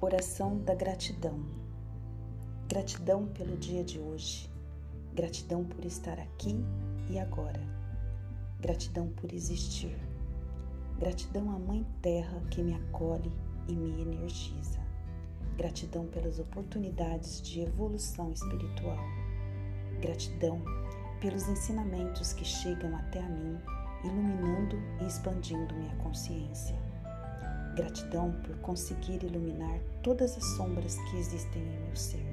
Oração da gratidão. Gratidão pelo dia de hoje. Gratidão por estar aqui e agora. Gratidão por existir. Gratidão à Mãe Terra que me acolhe e me energiza. Gratidão pelas oportunidades de evolução espiritual. Gratidão pelos ensinamentos que chegam até a mim, iluminando e expandindo minha consciência. Gratidão por conseguir iluminar todas as sombras que existem em meu ser.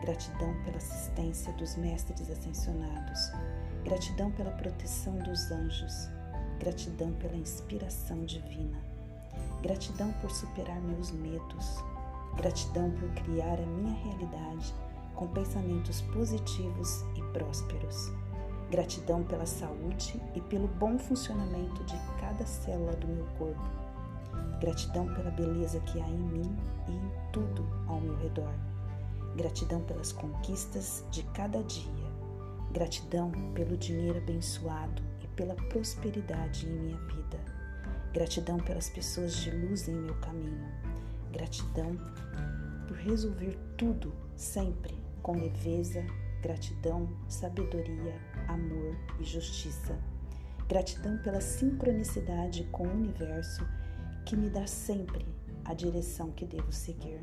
Gratidão pela assistência dos mestres ascensionados. Gratidão pela proteção dos anjos. Gratidão pela inspiração divina. Gratidão por superar meus medos. Gratidão por criar a minha realidade com pensamentos positivos e prósperos. Gratidão pela saúde e pelo bom funcionamento de cada célula do meu corpo. Gratidão pela beleza que há em mim e em tudo ao meu redor. Gratidão pelas conquistas de cada dia. Gratidão pelo dinheiro abençoado e pela prosperidade em minha vida. Gratidão pelas pessoas de luz em meu caminho. Gratidão por resolver tudo sempre com leveza, gratidão, sabedoria, amor e justiça. Gratidão pela sincronicidade com o universo que me dá sempre a direção que devo seguir.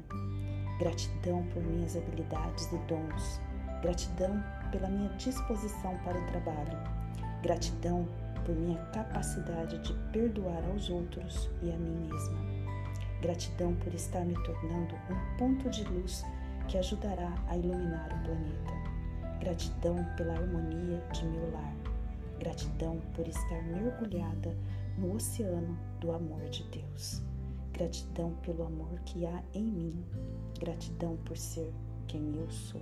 Gratidão por minhas habilidades e dons. Gratidão pela minha disposição para o trabalho. Gratidão por minha capacidade de perdoar aos outros e a mim mesma. Gratidão por estar me tornando um ponto de luz que ajudará a iluminar o planeta. Gratidão pela harmonia de meu lar. Gratidão por estar mergulhada no oceano do amor de Deus. Gratidão pelo amor que há em mim. Gratidão por ser quem eu sou.